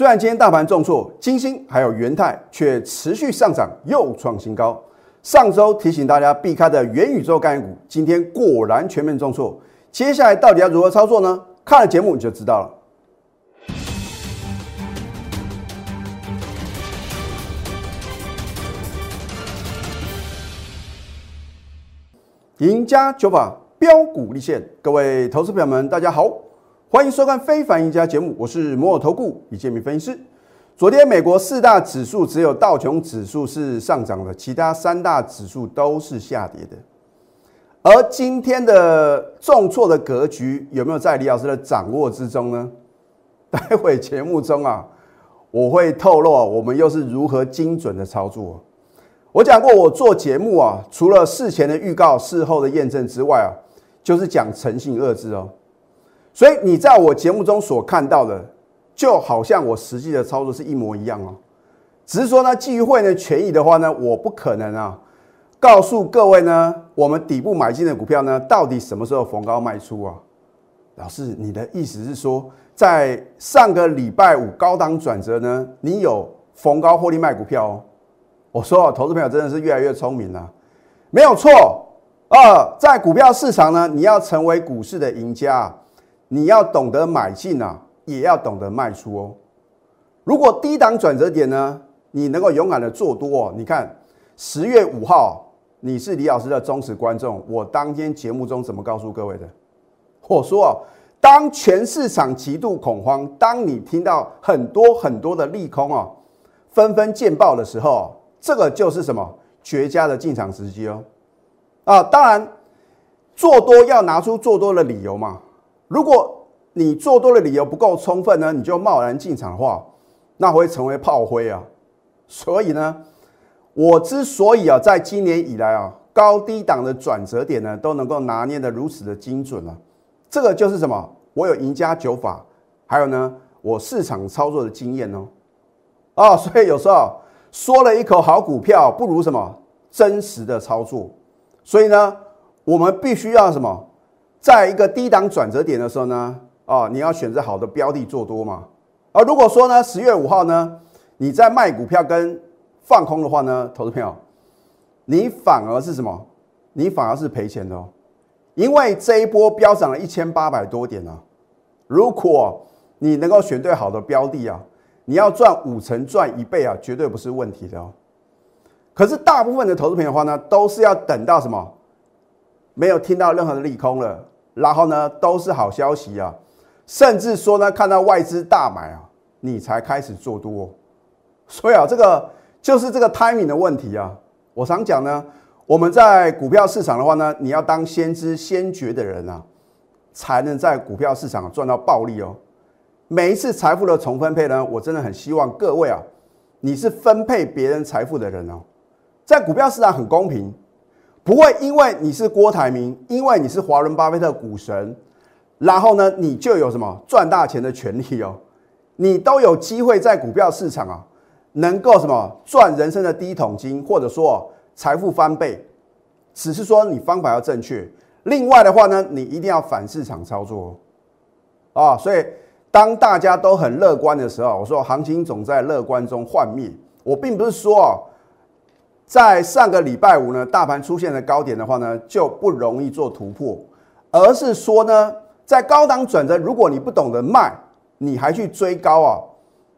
虽然今天大盘重挫，金星还有元泰却持续上涨，又创新高。上周提醒大家避开的元宇宙概念股，今天果然全面重挫。接下来到底要如何操作呢？看了节目你就知道了。赢家九法标股立现，各位投资朋友们，大家好，欢迎收看《非凡赢家》节目，我是摩尔投顾李建明分析师。昨天美国四大指数只有道琼指数是上涨的，其他三大指数都是下跌的。而今天的重挫的格局有没有在李老师的掌握之中呢？待会节目中啊，我会透露我们又是如何精准的操作。我讲过，我做节目啊，除了事前的预告、事后的验证之外啊，就是讲诚信二字哦。所以你在我节目中所看到的，就好像我实际的操作是一模一样哦。只是说呢，基于会员权益的话呢，我不可能啊，告诉各位呢，我们底部买进的股票呢，到底什么时候逢高卖出啊？老师，你的意思是说，在上个礼拜五高档转折呢，你有逢高获利卖股票哦？我说，投资朋友真的是越来越聪明了，没有错。二，在股票市场呢，你要成为股市的赢家，你要懂得买进啊，也要懂得卖出哦。如果低档转折点呢，你能够勇敢的做多哦。你看十月五号，你是李老师的忠实观众，我当天节目中怎么告诉各位的？我说哦，当全市场极度恐慌，当你听到很多很多的利空啊，纷纷见报的时候。这个就是什么绝佳的进场时机哦，啊，当然做多要拿出做多的理由嘛。如果你做多的理由不够充分呢，你就贸然进场的话，那会成为炮灰啊。所以呢，我之所以啊，在今年以来啊，高低档的转折点呢，都能够拿捏的如此的精准啊，这个就是什么？我有赢家九法，还有呢，我市场操作的经验哦。啊，所以有时候。说了一口好股票，不如什么真实的操作。所以呢，我们必须要什么，在一个低档转折点的时候呢，啊，你要选择好的标的做多嘛。而如果说呢，十月五号呢，你在卖股票跟放空的话呢，投资朋友，你反而是什么？你反而是赔钱的哦。因为这一波飙涨了一千八百多点啊。如果你能够选对好的标的啊。你要赚五成赚一倍啊，绝对不是问题的哦。可是大部分的投资朋友的话呢，都是要等到什么？没有听到任何的利空了，然后呢都是好消息啊，甚至说呢看到外资大买啊，你才开始做多。所以啊，这个就是这个 timing 的问题啊。我常讲呢，我们在股票市场的话呢，你要当先知先觉的人啊，才能在股票市场赚到暴利哦。每一次财富的重分配呢，我真的很希望各位啊，你是分配别人财富的人哦。在股票市场很公平，不会因为你是郭台铭，因为你是华伦巴菲特股神，然后呢，你就有什么赚大钱的权利哦。你都有机会在股票市场啊，能够什么赚人生的第一桶金，或者说财富翻倍，只是说你方法要正确。另外的话呢，你一定要反市场操作啊，所以。当大家都很乐观的时候，我说行情总在乐观中幻灭。我并不是说啊，在上个礼拜五呢，大盘出现的高点的话呢，就不容易做突破，而是说呢，在高档转折，如果你不懂得卖，你还去追高啊？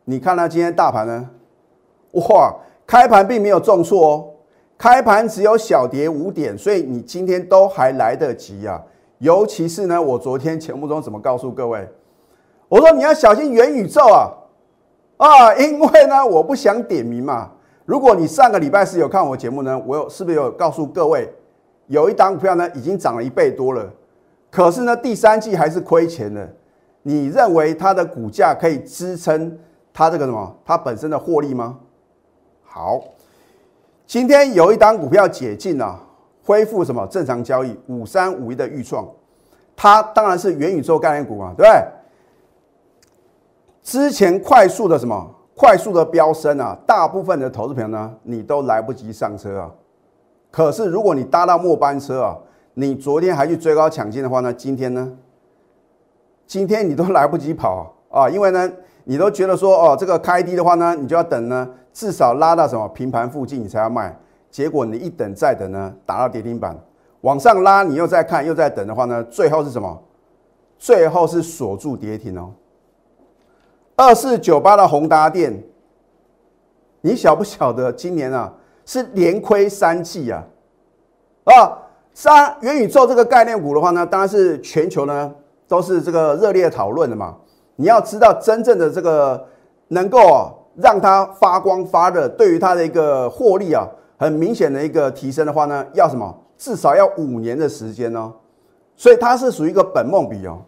你看到今天大盘呢，哇，开盘并没有重挫哦，开盘只有小跌五点，所以你今天都还来得及啊。尤其是呢，我昨天节目中怎么告诉各位？我说你要小心元宇宙啊，啊，因为呢，我不想点名嘛。如果你上个礼拜是有看我节目呢，我有是不是有告诉各位，有一档股票呢已经涨了一倍多了，可是呢第三季还是亏钱的。你认为它的股价可以支撑它这个什么？它本身的获利吗？好，今天有一档股票解禁了，恢复什么正常交易？五三五一的预创，它当然是元宇宙概念股嘛，对不对？之前快速的什么快速的飙升啊，大部分的投资朋友呢，你都来不及上车啊。可是如果你搭到末班车啊，你昨天还去追高抢进的话呢，今天呢，今天你都来不及跑啊，因为呢，你都觉得说哦，这个开低的话呢，你就要等呢，至少拉到什么平盘附近你才要卖。结果你一等再等呢，打到跌停板，往上拉你又在看又在等的话呢，最后是什么？最后是锁住跌停哦。二四九八的宏达电，你晓不晓得今年啊是连亏三季啊？啊，三元宇宙这个概念股的话呢，当然是全球呢都是这个热烈讨论的嘛。你要知道真正的这个能够让它发光发热，对于它的一个获利啊。很明显的一个提升的话呢，要什么？至少要五年的时间哦，所以它是属于一个本梦比哦。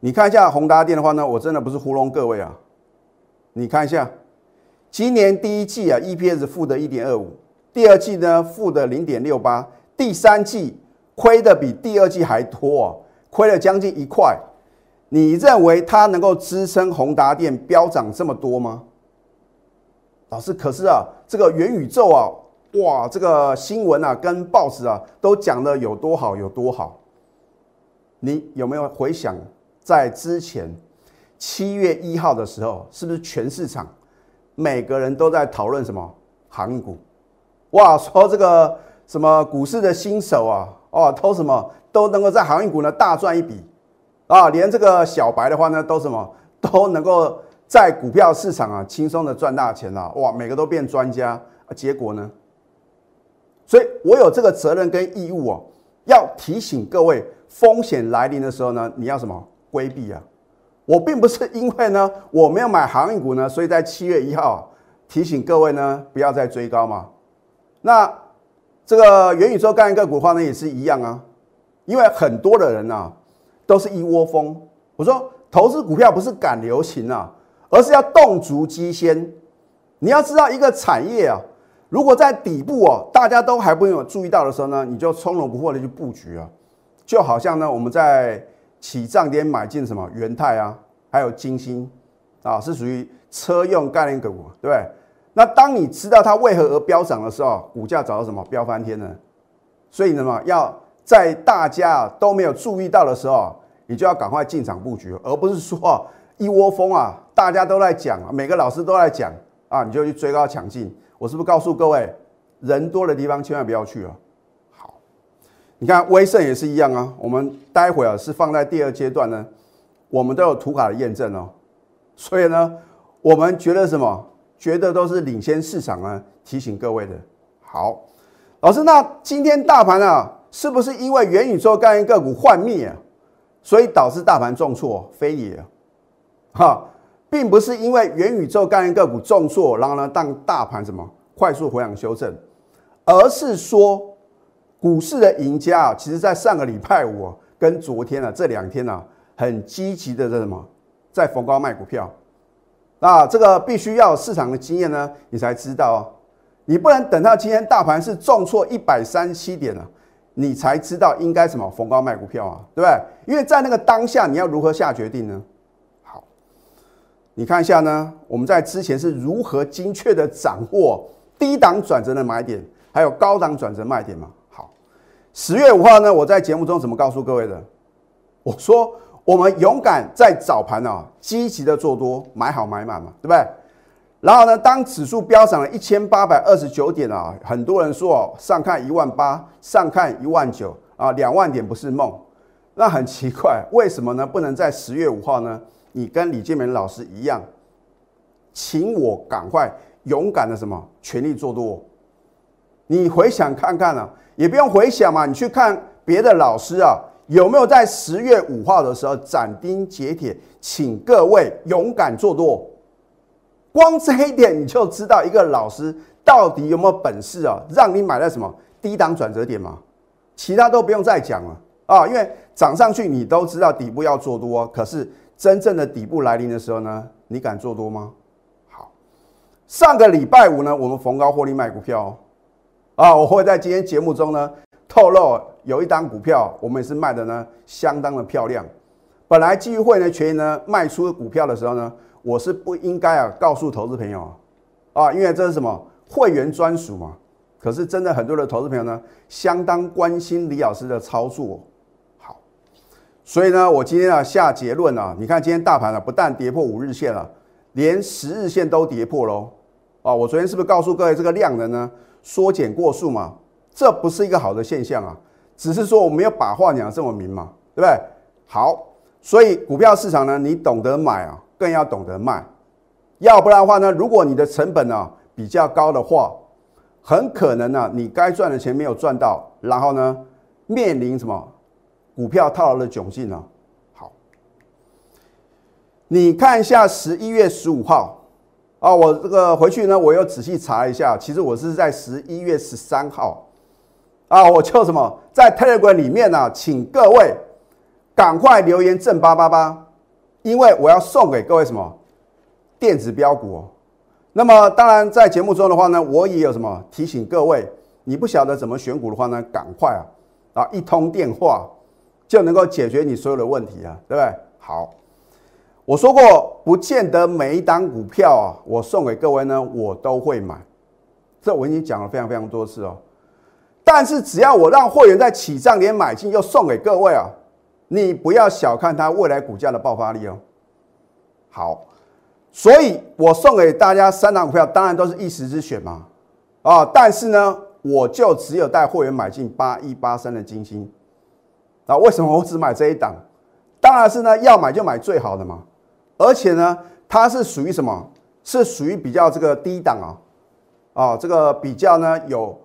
你看一下宏达电的话呢，我真的不是糊弄各位啊。你看一下，今年第一季啊，EPS 负的一点二五，第二季呢负的零点六八，第三季亏的比第二季还多啊，亏了将近一块。你认为它能够支撑宏达电飙涨这么多吗？老师，可是啊，这个元宇宙啊，哇，这个新闻啊，跟报纸啊，都讲的有多好有多好。你有没有回想，在之前七月一号的时候，是不是全市场每个人都在讨论什么航运股？哇，说这个什么股市的新手啊，哦，偷什么都能够在航运股呢大赚一笔啊，连这个小白的话呢，都什么都能够。在股票市场啊，轻松的赚大钱啊，哇，每个都变专家啊，结果呢？所以我有这个责任跟义务哦，要提醒各位，风险来临的时候呢，你要什么规避啊？我并不是因为呢我没有买航运股呢，所以在七月一号提醒各位呢不要再追高嘛。那这个元宇宙概念个股的话呢，也是一样啊，因为很多的人啊都是一窝蜂。我说投资股票不是赶流行啊。而是要动足机先，你要知道一个产业啊，如果在底部哦，大家都还没有注意到的时候呢，你就从容不迫的去布局啊，就好像呢，我们在起涨点买进什么元泰啊，还有金星啊，是属于车用概念股，对不对？那当你知道它为何而飙涨的时候，股价找到什么飙翻天呢？所以呢嘛，要在大家都没有注意到的时候，你就要赶快进场布局，而不是说一窝蜂啊。大家都在讲，每个老师都在讲啊，你就去追高抢进。我是不是告诉各位，人多的地方千万不要去啊？你看威盛也是一样啊。我们待会啊是放在第二阶段呢，我们都有图卡的验证哦。所以呢，我们觉得什么？觉得都是领先市场啊。提醒各位的。好，老师，那今天大盘啊，是不是因为元宇宙概念个股幻灭啊，所以导致大盘重挫？非也，哈。并不是因为元宇宙概念个股重挫，然后呢，让大盘什么快速回档修正，而是说股市的赢家啊，其实在上个礼拜五跟昨天啊这两天呢，很积极的在什么，在逢高卖股票。那这个必须要有市场的经验呢，你才知道哦。你不能等到今天大盘是重挫一百三七点了，你才知道应该什么逢高卖股票啊，对不对？因为在那个当下，你要如何下决定呢？好你看一下呢，我们在之前是如何精确的掌握低档转折的买点，还有高档转折卖点嘛？十月五号呢，我在节目中怎么告诉各位的？我说我们勇敢在早盘啊，积极的做多，买好买满嘛，对不对？然后呢，当指数飙涨了一千八百二十九点啊，很多人说哦，上看一万八，上看一万九啊，两万点不是梦。那很奇怪，为什么呢？不能在十月五号呢？你跟李建明老师一样，请我赶快勇敢的什么全力做多。你回想看看啊，也不用回想嘛，你去看别的老师啊，有没有在十月五号的时候斩钉截铁，请各位勇敢做多。光这一点你就知道一个老师到底有没有本事啊，让你买在什么低档转折点嘛，其他都不用再讲了啊，因为涨上去你都知道底部要做多，可是。真正的底部来临的时候呢，你敢做多吗？好，上个礼拜五呢，我们逢高获利卖股票，啊，我会在今天节目中呢透露，有一单股票我们也是卖的呢相当的漂亮。本来基于会呢权益呢卖出股票的时候呢，我是不应该啊告诉投资朋友啊，因为这是什么会员专属嘛。可是真的很多的投资朋友呢，相当关心李老师的操作。好所以呢，我今天啊下结论啊，你看今天大盘啊不但跌破五日线了，连十日线都跌破喽。啊，我昨天是不是告诉各位这个量能呢缩减过速嘛？这不是一个好的现象啊，只是说我没有把话讲这么明嘛，对不对？好，所以股票市场呢，你懂得买啊，更要懂得卖，要不然的话呢，如果你的成本呢比较高的话，很可能呢你该赚的钱没有赚到，然后呢面临什么？股票套牢的窘境呢？好，你看一下十一月十五号啊，我这个回去呢，我又仔细查一下，其实我是在十一月十三号啊，我就什么在 Telegram 里面呢，请各位赶快留言正八八八，因为我要送给各位什么电子标股。那么当然在节目中的话呢，我也有什么提醒各位，你不晓得怎么选股的话呢，赶快啊啊一通电话。就能够解决你所有的问题啊，对不对？好，我说过，不见得每一档股票啊，我送给各位呢，我都会买。这我已经讲了非常非常多次哦。但是只要我让会员在起涨点买进，又送给各位啊，你不要小看它未来股价的爆发力哦。好，所以我送给大家三档股票，当然都是一时之选嘛。啊，但是呢，我就只有带会员买进八一八三的金星。那为什么我只买这一档？当然是呢，要买就买最好的嘛。而且呢，它是属于什么？是属于比较这个低档啊，啊，这个比较呢有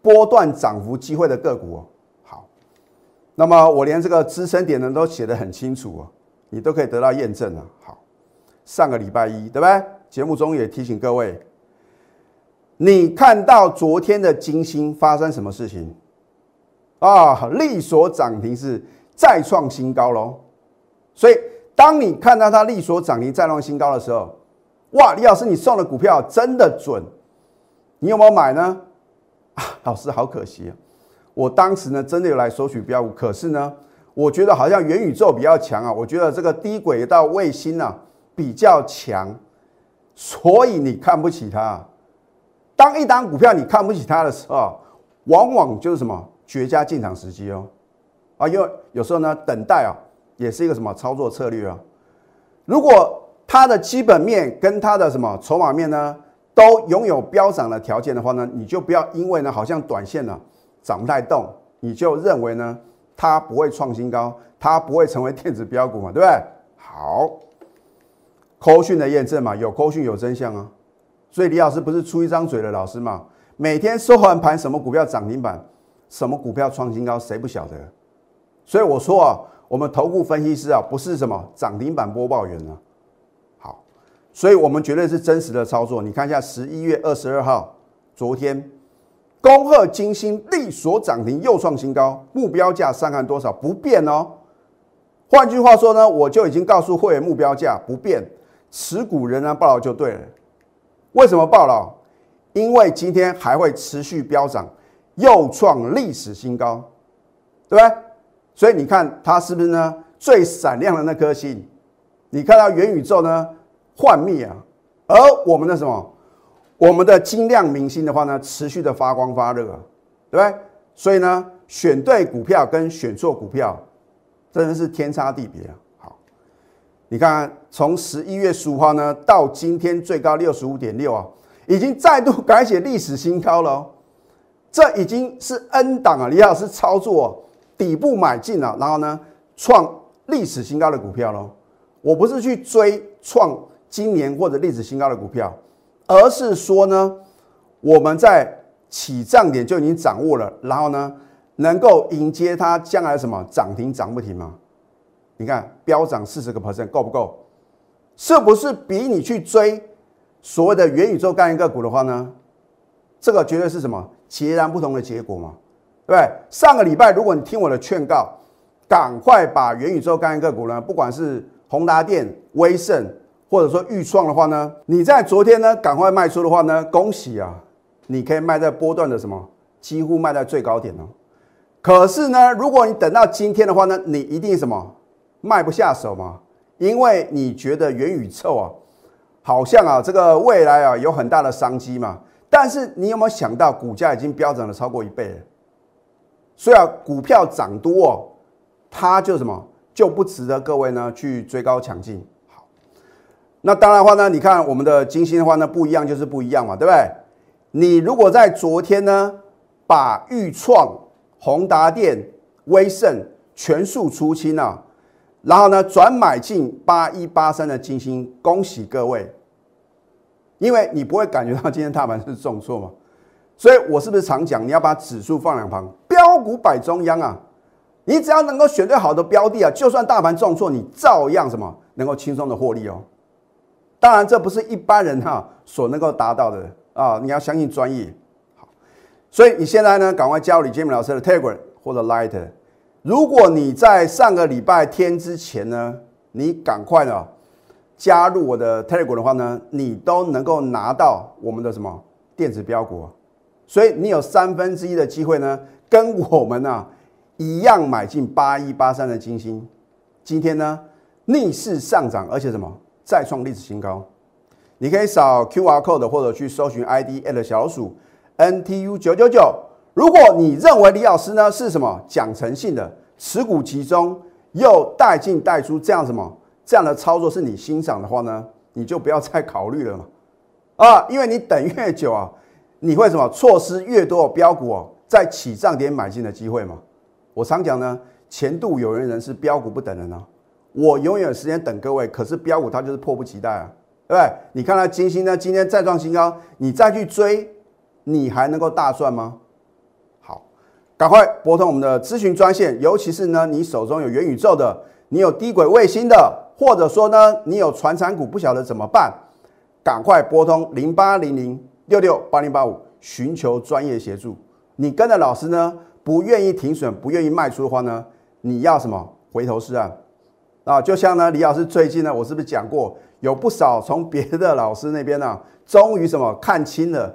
波段涨幅机会的个股哦。好，那么我连这个支撑点呢都写得很清楚哦，你都可以得到验证了。好，上个礼拜一，对不对？节目中也提醒各位，你看到昨天的金星发生什么事情？啊，力所涨停是再创新高喽！所以当你看到它利所涨停再创新高的时候，哇，李老师，你送的股票真的准，你有没有买呢？啊，老师，好可惜啊！我当时呢真的有来索取标股，可是呢，我觉得好像元宇宙比较强啊，我觉得这个低轨道卫星啊比较强，所以你看不起它。当一档股票你看不起它的时候，往往就是什么？绝佳进场时机哦，啊，因为有时候呢，等待啊，也是一个什么操作策略啊。如果它的基本面跟它的什么筹码面呢，都拥有飙涨的条件的话呢，你就不要因为呢，好像短线呢涨不太动，你就认为呢它不会创新高，它不会成为电子标股嘛，对不对？好，扣讯的验证嘛，有扣讯有真相啊。所以李老师不是出一张嘴的老师嘛，每天收完盘什么股票涨停板。什么股票创新高，谁不晓得？所以我说啊，我们投顾分析师啊，不是什么涨停板播报员啊。好，所以我们绝对是真实的操作。你看一下十一月二十二号，昨天恭贺金星力所涨停又创新高，目标价上看多少不变哦。换句话说呢，我就已经告诉会员目标价不变，持股仍然报牢就对了。为什么报牢？因为今天还会持续飙涨。又创历史新高，对不对？所以你看它是不是呢？最闪亮的那颗星，你看到元宇宙呢幻灭啊，而我们的什么？我们的晶亮明星的话呢，持续的发光发热，对不对？所以呢，选对股票跟选错股票，真的是天差地别啊！好，你看从十一月十五号呢到今天最高六十五点六啊，已经再度改写历史新高了。哦这已经是 N 档啊！李老师操作底部买进了，然后呢创历史新高的股票喽。我不是去追创今年或者历史新高的股票，而是说呢，我们在起涨点就已经掌握了，然后呢能够迎接它将来什么涨停涨不停吗？你看飙涨四十个 percent 够不够？是不是比你去追所谓的元宇宙概念个股的话呢？这个绝对是什么？截然不同的结果嘛，对？上个礼拜，如果你听我的劝告，赶快把元宇宙概念个股呢，不管是宏达电、威盛，或者说预创的话呢，你在昨天呢赶快卖出的话呢，恭喜啊，你可以卖在波段的什么，几乎卖在最高点哦。可是呢，如果你等到今天的话呢，你一定什么卖不下手嘛，因为你觉得元宇宙啊，好像啊这个未来啊有很大的商机嘛。但是你有没有想到，股价已经飙涨了超过一倍了？所以啊，股票涨多哦，它就什么就不值得各位呢去追高抢进。好，那当然的话呢，你看我们的金星的话呢不一样就是不一样嘛，对不对？你如果在昨天呢把豫创、宏达电、威盛全数出清啊，然后呢转买进八一八三的金星，恭喜各位，因为你不会感觉到今天大盘是重挫嘛。所以我是不是常讲，你要把指数放两旁，标股摆中央啊？你只要能够选对好的标的啊，就算大盘重挫，你照样什么能够轻松的获利哦。当然，这不是一般人哈所能够达到的啊！你要相信专业。好，所以你现在呢，赶快加入李建明老师的 Telegram 或者 Light。如果你在上个礼拜天之前呢，你赶快呢加入我的 Telegram 的话呢，你都能够拿到我们的什么电子标股。所以你有三分之一的机会呢，跟我们啊一样买进八一八三的金星，今天呢逆势上涨，而且什么再创历史新高。你可以扫 Q R code 或者去搜寻 I D at 小鼠 N T U 九九九。如果你认为李老师呢是什么讲诚信的，持股集中又带进带出这样什么这样的操作是你欣赏的话呢，你就不要再考虑了嘛啊，因为你等越久啊。你会什么错失越多的标股哦，在起涨点买进的机会吗？我常讲呢，前度有缘人是标股不等人啊。我永远有时间等各位，可是标股它就是迫不及待啊，对不对？你看它金星呢，今天再创新高，你再去追，你还能够大赚吗？好，赶快拨通我们的咨询专线，尤其是呢，你手中有元宇宙的，你有低轨卫星的，或者说呢，你有传产股不晓得怎么办，赶快拨通零八零零。六六八零八五，寻求专业协助。你跟着老师呢，不愿意停损，不愿意卖出的话呢，你要什么？回头是岸啊！就像呢，李老师最近呢，我是不是讲过，有不少从别的老师那边呢，终于什么看清了，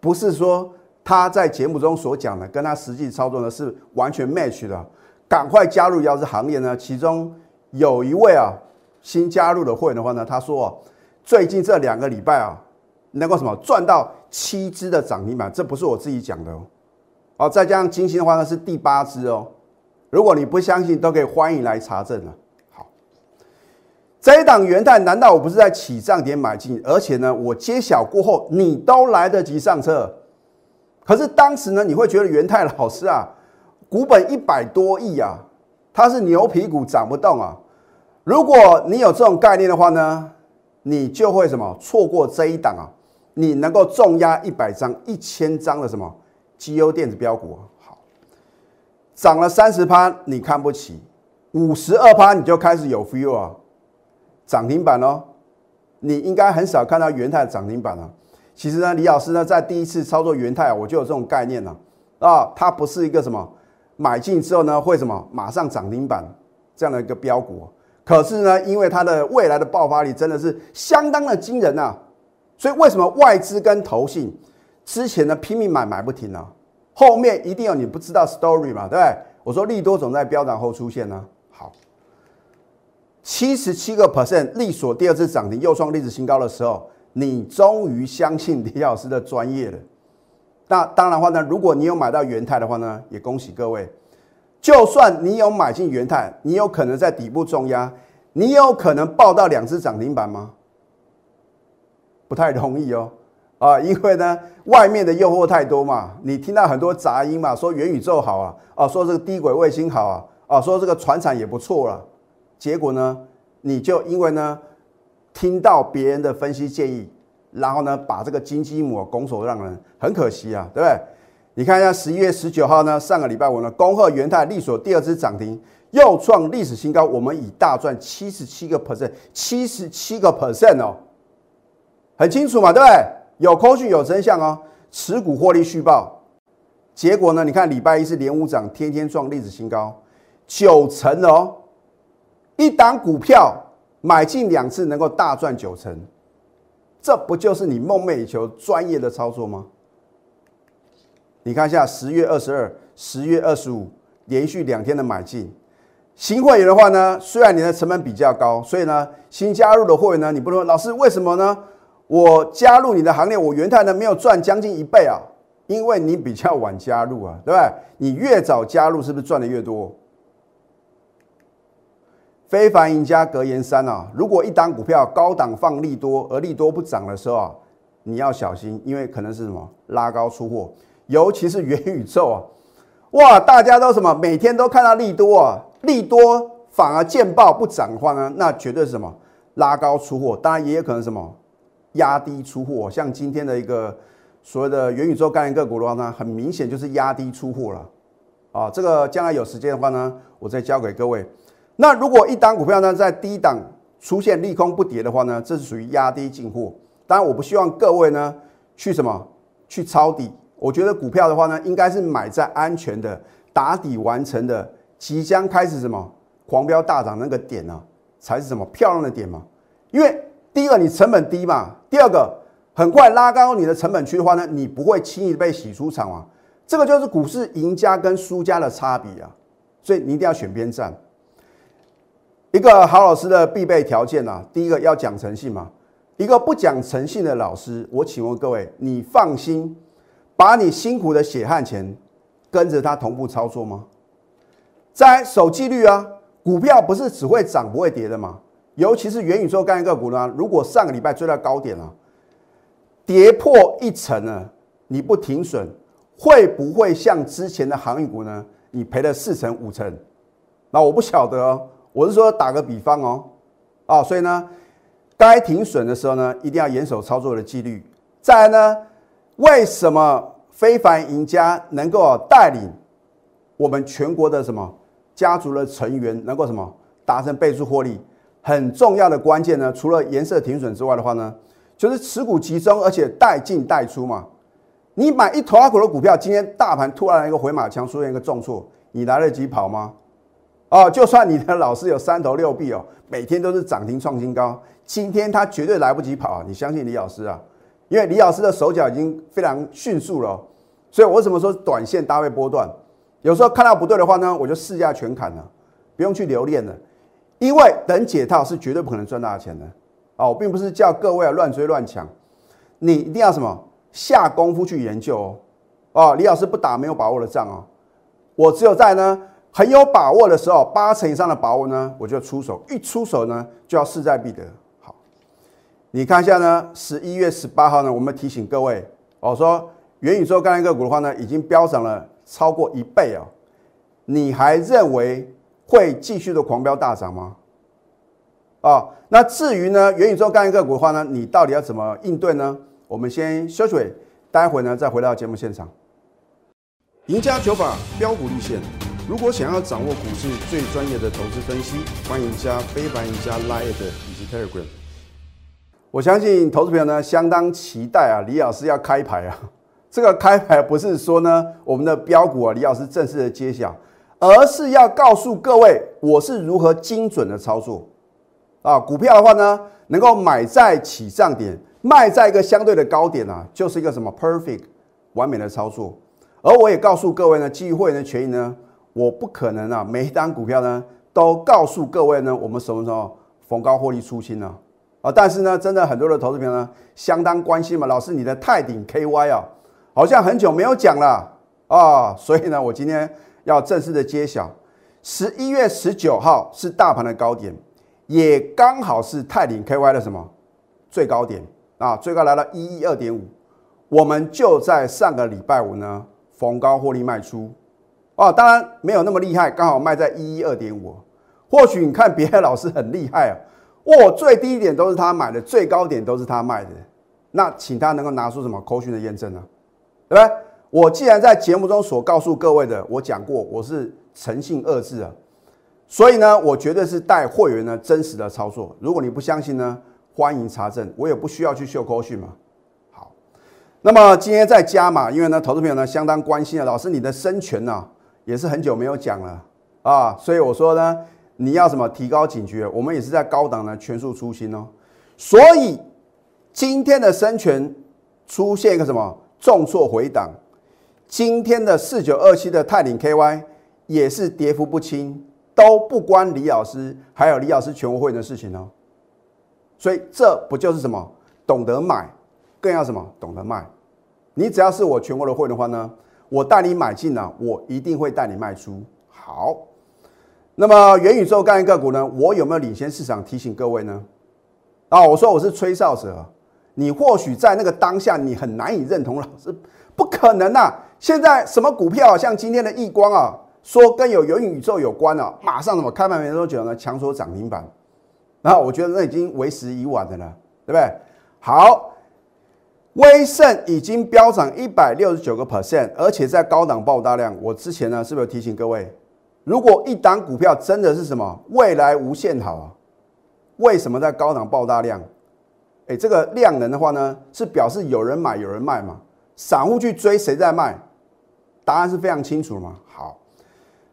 不是说他在节目中所讲的，跟他实际操作呢是完全 match 的。赶快加入药师行业呢，其中有一位啊，新加入的会员的话呢，他说最近这两个礼拜啊。能够什么赚到七只的涨停板？这不是我自己讲的哦。哦，再加上金星的话呢是第八只哦。如果你不相信，都可以欢迎来查证了。好，这一档元泰，难道我不是在起涨点买进？而且呢，我揭晓过后，你都来得及上车。可是当时呢，你会觉得元泰老师啊，股本一百多亿啊，它是牛皮股，涨不动啊。如果你有这种概念的话呢，你就会什么错过这一档啊？你能够重压一百张、一千张的什么绩优电子标股好，涨了三十趴你看不起，五十二趴你就开始有 feel 啊，涨停板哦，你应该很少看到元泰涨停板了。其实呢，李老师呢在第一次操作元泰，我就有这种概念了啊，它不是一个什么买进之后呢会什么马上涨停板这样的一个标股，可是呢，因为它的未来的爆发力真的是相当的惊人呐。所以为什么外资跟投信之前呢拼命买买不停呢？后面一定有你不知道 story 嘛，对不对？我说利多总在飙涨后出现呢。好，七十七个 percent 利索第二次涨停又创历史新高的时候，你终于相信李老师的专业了。那当然话呢，如果你有买到元泰的话呢，也恭喜各位。就算你有买进元泰，你有可能在底部重压，你有可能报到两只涨停板吗？不太容易哦，啊，因为呢，外面的诱惑太多嘛，你听到很多杂音嘛，说元宇宙好啊，啊，说这个低轨卫星好啊，啊，说这个船厂也不错了，结果呢，你就因为呢，听到别人的分析建议，然后呢，把这个金鸡母拱手让人，很可惜啊，对不对？你看一下十一月十九号呢，上个礼拜五呢，恭贺元泰利所第二支涨停，又创历史新高，我们以大赚七十七个 percent，七十七个 percent 哦。很清楚嘛，对不对？有扣讯有真相哦，持股获利续报，结果呢？你看礼拜一是连五涨，天天创历史新高，九成哦，一档股票买进两次能够大赚九成，这不就是你梦寐以求专业的操作吗？你看一下十月二十二、十月二十五连续两天的买进，新会员的话呢，虽然你的成本比较高，所以呢，新加入的会员呢，你不能说老师为什么呢？我加入你的行列，我元泰呢没有赚将近一倍啊，因为你比较晚加入啊，对不对？你越早加入，是不是赚的越多？非凡赢家格言三啊，如果一档股票高档放利多，而利多不涨的时候啊，你要小心，因为可能是什么？拉高出货，尤其是元宇宙啊，哇，大家都什么？每天都看到利多啊，利多反而见报不涨的话呢，那绝对是什么？拉高出货，当然也有可能什么？压低出货，像今天的一个所谓的元宇宙概念个股的话呢，很明显就是压低出货了啊，这个将来有时间的话呢，我再教给各位。那如果一档股票呢在低档出现利空不跌的话呢，这是属于压低进货。当然，我不希望各位呢去什么去抄底。我觉得股票的话呢，应该是买在安全的打底完成的，即将开始什么狂飙大涨那个点呢，才是什么漂亮的点嘛。因为第一个你成本低嘛，第二个很快拉高你的成本区的话呢，你不会轻易被洗出场啊。这个就是股市赢家跟输家的差别啊。所以你一定要选边站。一个好老师的必备条件啊，第一个要讲诚信嘛。一个不讲诚信的老师，我请问各位，你放心把你辛苦的血汗钱跟着他同步操作吗？在守纪律啊，股票不是只会涨不会跌的吗。尤其是元宇宙概念个股呢，如果上个礼拜追到高点了，跌破一层呢，你不停损，会不会像之前的航运股呢？你赔了四成五成？那我不晓得哦。我是说打个比方哦，啊，所以呢，该停损的时候呢，一定要严守操作的纪律。再来呢，为什么非凡赢家能够带领我们全国的什么家族的成员能够什么达成倍数获利？很重要的关键呢，除了颜色停损之外的话呢，就是持股集中，而且带进带出嘛。你买一头阿股的股票，今天大盘突然一个回马枪出现一个重挫，你来得及跑吗？哦，就算你的老师有三头六臂哦，每天都是涨停创新高，今天他绝对来不及跑啊！你相信李老师啊？因为李老师的手脚已经非常迅速了，所以我为什么说短线搭配波段？有时候看到不对的话呢，我就市价全砍了，不用去留恋了，因为等解套是绝对不可能赚大钱的啊！我并不是叫各位啊乱追乱抢，你一定要什么下功夫去研究哦。哦，李老师不打没有把握的仗哦，我只有在呢。很有把握的时候，八成以上的把握呢，我就出手。一出手呢，就要势在必得。好，你看一下呢，十一月十八号呢，我们提醒各位，我说元宇宙概念个股的话呢，已经飙涨了超过一倍哦。你还认为会继续的狂飙大涨吗？啊，那至于呢，元宇宙概念个股的话呢，你到底要怎么应对呢？我们先休息，待会呢再回到节目现场。赢家九法标股立线。如果想要掌握股市最专业的投资分析，欢迎加非凡、加 Line 以及 Telegram。我相信投资朋友呢相当期待啊，李老师要开牌啊。这个开牌不是说呢我们的标股啊，李老师正式的揭晓，而是要告诉各位我是如何精准的操作啊。股票的话呢，能够买在起涨点，卖在一个相对的高点啊，就是一个什么 perfect 完美的操作。而我也告诉各位呢，基于会员的权益呢。我不可能啊，每一单股票呢都告诉各位呢，我们什么时候逢高获利出清呢？啊，但是呢，真的很多的投资朋友呢相当关心嘛，老师你的泰鼎 KY 啊，好像很久没有讲了啊，所以呢，我今天要正式的揭晓，十一月十九号是大盘的高点，也刚好是泰林 KY 的什么最高点啊，最高来到一一二点五，我们就在上个礼拜五呢逢高获利卖出。哦，当然没有那么厉害，刚好卖在一一二点五。或许你看别的老师很厉害啊，哇，最低点都是他买的，最高点都是他卖的。那请他能够拿出什么扣讯的验证呢？对不对？我既然在节目中所告诉各位的，我讲过我是诚信二字啊，所以呢，我绝对是带会员呢真实的操作。如果你不相信呢，欢迎查证，我也不需要去秀扣讯嘛。好，那么今天在加码，因为呢，投资朋友呢相当关心啊，老师你的生权呢？也是很久没有讲了啊，所以我说呢，你要什么提高警觉？我们也是在高档呢全数出新哦。所以今天的生权出现一个什么重挫回档，今天的四九二七的泰领 KY 也是跌幅不轻，都不关李老师还有李老师全国会的事情哦。所以这不就是什么懂得买，更要什么懂得卖？你只要是我全国的会的话呢？我带你买进呢，我一定会带你卖出。好，那么元宇宙概念个股呢？我有没有领先市场？提醒各位呢？啊，我说我是吹哨者，你或许在那个当下你很难以认同，老师不可能呐！现在什么股票啊像今天的易光啊，说跟有元宇宙有关啊，马上什么开盘没多久呢，强说涨停板，然后我觉得那已经为时已晚的了，对不对？好，威盛已经飙涨一百六十九个 percent，而且在高档爆大量。我之前呢是不是有提醒各位？如果一档股票真的是什么未来无限好啊，为什么在高档爆大量？哎，这个量能的话呢，是表示有人买有人卖嘛？散户去追谁在卖？答案是非常清楚嘛。好，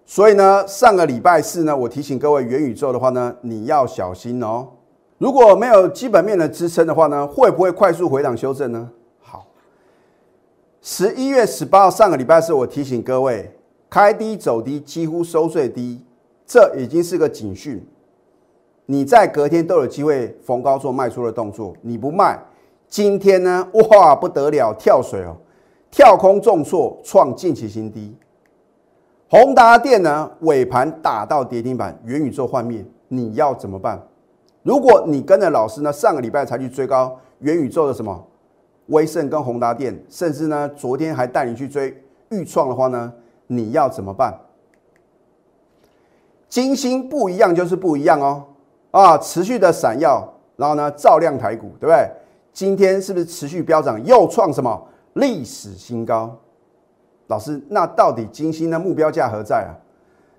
所以呢，上个礼拜四呢，我提醒各位元宇宙的话呢，你要小心哦。如果没有基本面的支撑的话呢，会不会快速回档修正呢？好，十一月十八号上个礼拜四，我提醒各位。开低走低，几乎收最低，这已经是个警讯。你在隔天都有机会逢高做卖出的动作，你不卖，今天呢？哇，不得了，跳水哦，跳空重挫，创近期新低。宏达电呢？尾盘打到跌停板，元宇宙幻灭，你要怎么办？如果你跟着老师呢，上个礼拜才去追高元宇宙的什么威盛跟宏达电，甚至呢，昨天还带你去追预创的话呢？你要怎么办？金星不一样就是不一样哦，啊，持续的闪耀，然后呢，照亮台股，对不对？今天是不是持续飙涨，又创什么历史新高？老师，那到底金星的目标价何在啊？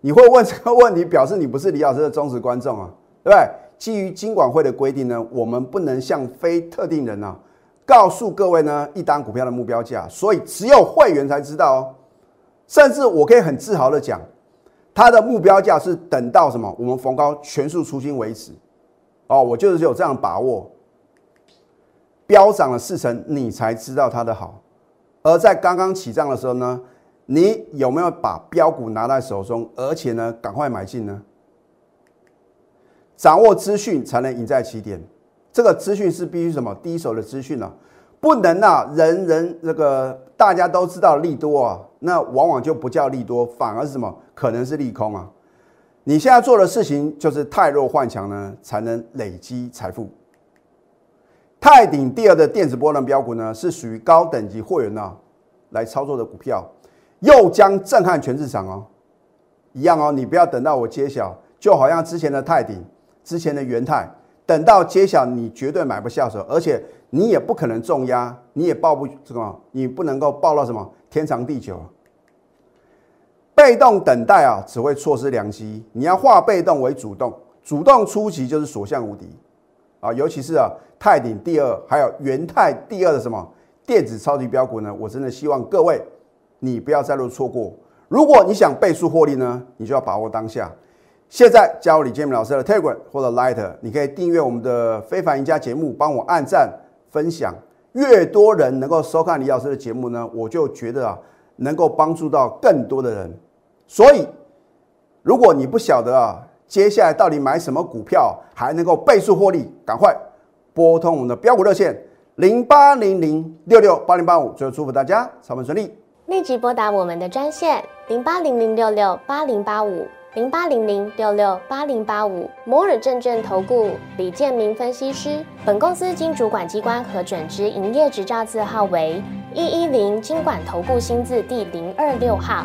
你会问这个问题，表示你不是李老师的忠实观众啊，对不对？基于金管会的规定呢，我们不能向非特定人啊告诉各位呢一单股票的目标价，所以只有会员才知道哦。甚至我可以很自豪的讲，它的目标价是等到什么？我们逢高全数出清为止。哦，我就是有这样把握。飙涨了四成，你才知道它的好。而在刚刚起涨的时候呢，你有没有把标股拿在手中，而且呢，赶快买进呢？掌握资讯才能赢在起点。这个资讯是必须什么？第一手的资讯呢？不能啊，人人这个大家都知道利多啊，那往往就不叫利多，反而是什么？可能是利空啊。你现在做的事情就是太弱换强呢，才能累积财富。泰鼎第二的电子波段标股呢，是属于高等级会员呢来操作的股票，又将震撼全市场哦。一样哦，你不要等到我揭晓，就好像之前的泰鼎、之前的元泰，等到揭晓你绝对买不下手，而且。你也不可能重压，你也抱不什么，你不能够抱到什么天长地久。被动等待啊，只会错失良机。你要化被动为主动，主动出击就是所向无敌啊！尤其是啊，泰鼎第二，还有元泰第二的什么电子超级标股呢？我真的希望各位你不要再路错过。如果你想倍数获利呢，你就要把握当下。现在加入李建明老师的 Telegram 或者 Light，你可以订阅我们的非凡赢家节目，帮我按赞。分享越多人能够收看李老师的节目呢，我就觉得啊，能够帮助到更多的人。所以，如果你不晓得啊，接下来到底买什么股票还能够倍数获利，赶快拨通我们的标股热线零八零零六六八零八五。最后祝福大家操盘顺利，立即拨打我们的专线零八零零六六八零八五。零八零零六六八零八五摩尔证券投顾李建明分析师，本公司经主管机关核准之营业执照字号为一一零金管投顾新字第零二六号。